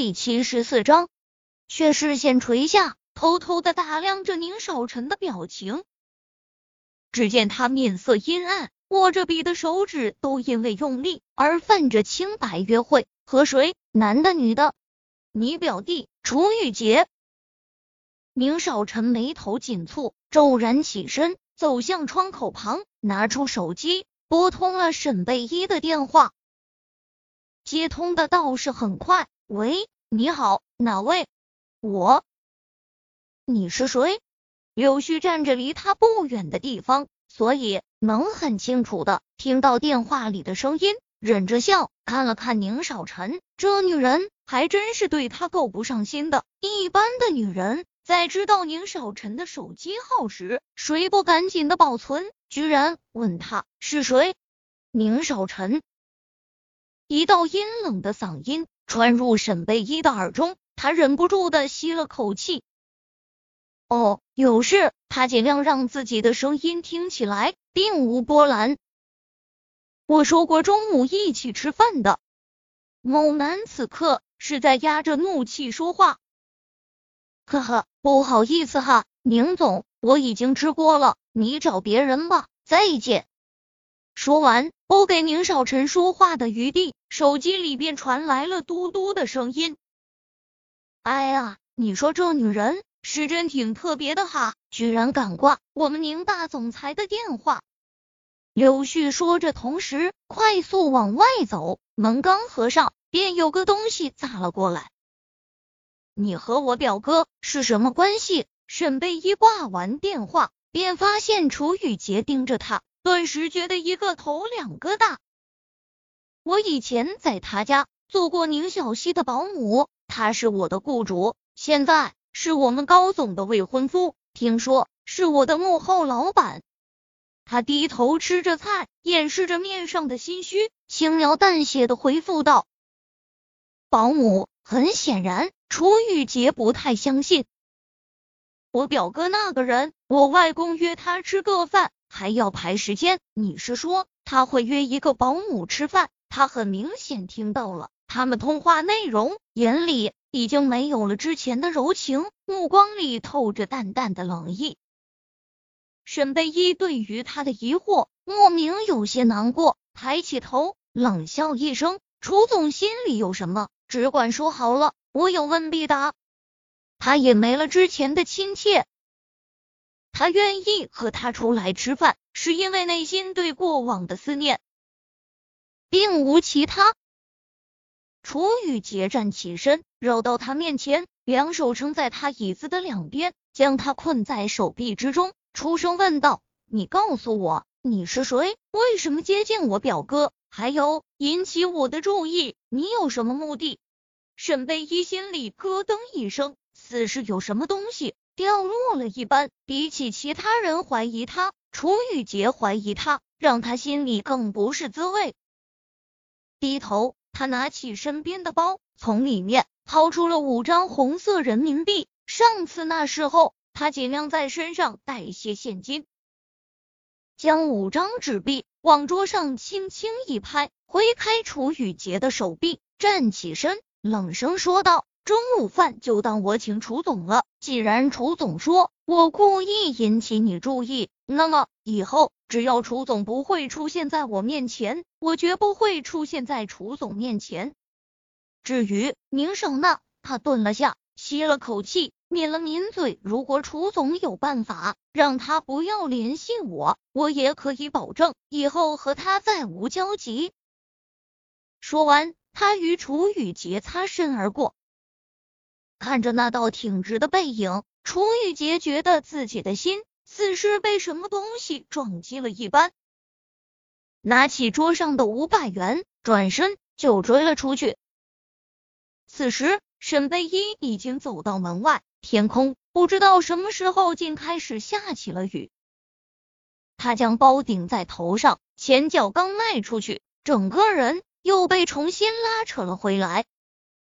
第七十四章，却视线垂下，偷偷的打量着宁少臣的表情。只见他面色阴暗，握着笔的手指都因为用力而泛着青白。约会和谁？男的女的？你表弟楚雨洁。宁少臣眉头紧蹙，骤然起身，走向窗口旁，拿出手机，拨通了沈贝依的电话。接通的倒是很快。喂，你好，哪位？我。你是谁？柳絮站着离他不远的地方，所以能很清楚的听到电话里的声音。忍着笑看了看宁少臣，这女人还真是对他够不上心的。一般的女人在知道宁少臣的手机号时，谁不赶紧的保存？居然问他是谁？宁少臣。一道阴冷的嗓音。传入沈贝依的耳中，他忍不住的吸了口气。哦，有事。他尽量让自己的声音听起来并无波澜。我说过中午一起吃饭的。某男此刻是在压着怒气说话。呵呵，不好意思哈，宁总，我已经吃过了，你找别人吧，再见。说完，不给宁少臣说话的余地，手机里便传来了嘟嘟的声音。哎呀，你说这女人是真挺特别的哈，居然敢挂我们宁大总裁的电话。柳絮说着，同时快速往外走，门刚合上，便有个东西砸了过来。你和我表哥是什么关系？沈贝依挂完电话，便发现楚雨洁盯着他。顿时觉得一个头两个大。我以前在他家做过宁小溪的保姆，他是我的雇主，现在是我们高总的未婚夫，听说是我的幕后老板。他低头吃着菜，掩饰着面上的心虚，轻描淡写的回复道：“保姆。”很显然，楚雨洁不太相信。我表哥那个人，我外公约他吃个饭。还要排时间，你是说他会约一个保姆吃饭？他很明显听到了他们通话内容，眼里已经没有了之前的柔情，目光里透着淡淡的冷意。沈贝依对于他的疑惑莫名有些难过，抬起头冷笑一声：“楚总心里有什么，只管说好了，我有问必答。”他也没了之前的亲切。他愿意和他出来吃饭，是因为内心对过往的思念，并无其他。楚雨洁站起身，绕到他面前，两手撑在他椅子的两边，将他困在手臂之中，出声问道：“你告诉我，你是谁？为什么接近我表哥？还有引起我的注意，你有什么目的？”沈贝依心里咯噔一声，似是有什么东西。掉落了一般，比起其他人怀疑他，楚雨洁怀疑他，让他心里更不是滋味。低头，他拿起身边的包，从里面掏出了五张红色人民币。上次那时候，他尽量在身上带一些现金。将五张纸币往桌上轻轻一拍，挥开楚雨洁的手臂，站起身，冷声说道。中午饭就当我请楚总了。既然楚总说我故意引起你注意，那么以后只要楚总不会出现在我面前，我绝不会出现在楚总面前。至于宁少呢？他顿了下，吸了口气，抿了抿嘴。如果楚总有办法让他不要联系我，我也可以保证以后和他再无交集。说完，他与楚雨洁擦身而过。看着那道挺直的背影，楚雨洁觉得自己的心似是被什么东西撞击了一般，拿起桌上的五百元，转身就追了出去。此时，沈贝依已经走到门外，天空不知道什么时候竟开始下起了雨。他将包顶在头上，前脚刚迈出去，整个人又被重新拉扯了回来。